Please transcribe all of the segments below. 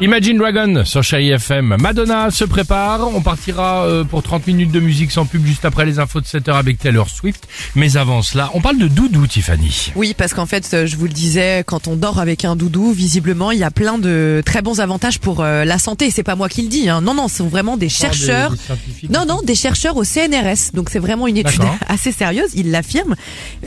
Imagine Dragon sur Chérie FM. Madonna se prépare. On partira euh, pour 30 minutes de musique sans pub juste après les infos de 7h avec Taylor Swift. Mais avant cela, on parle de doudou, Tiffany. Oui, parce qu'en fait, euh, je vous le disais, quand on dort avec un doudou, visiblement, il y a plein de très bons avantages pour euh, la santé. C'est pas moi qui le dis. Hein. Non, non, ce sont vraiment des chercheurs. des. Non, non, des chercheurs au CNRS. Donc c'est vraiment une étude assez sérieuse. Ils l'affirment.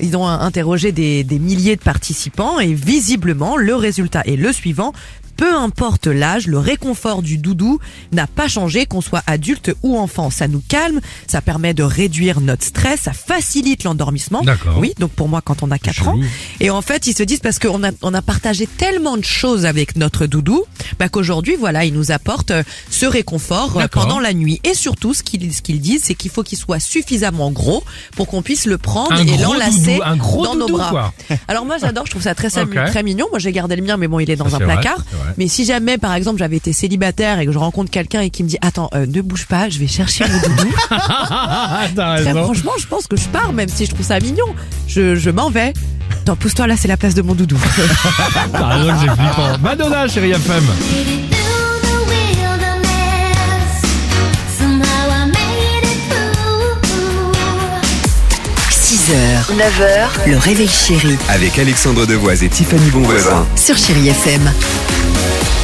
Ils ont interrogé des, des milliers de participants et visiblement, le résultat est le suivant. Peu importe l'âge, le réconfort du doudou n'a pas changé, qu'on soit adulte ou enfant. Ça nous calme, ça permet de réduire notre stress, ça facilite l'endormissement. D'accord. Oui, donc pour moi, quand on a 4 ans. Et en fait, ils se disent parce qu'on a, on a partagé tellement de choses avec notre doudou, bah qu'aujourd'hui, voilà, il nous apporte euh, ce réconfort euh, pendant la nuit. Et surtout, ce qu'ils ce qu'ils disent, c'est qu'il faut qu'il soit suffisamment gros pour qu'on puisse le prendre Un et l'enlacer doudou, dans nos bras. quoi. Alors moi, j'adore, je trouve ça très, Ok. très mignon. Moi, j'ai gardé le mien, mais bon, il est dans Ça, un placard. Mais si jamais, par exemple, j'avais été célibataire et que je rencontre quelqu'un et qui me dit, attends, euh, ne bouge pas, je vais chercher mon doudou. T'as Très raison. franchement, je pense que je pars, même si je trouve ça mignon. Je, je m'en vais. Attends, pousse-toi là, c'est la place de mon doudou. T'as raison que c'est flippant. Madonna, Chérie FM. 6h, 9h, le réveil chéri Avec Alexandre Devoise et Tiffany Bonvoisin. sur Chérie FM. Thank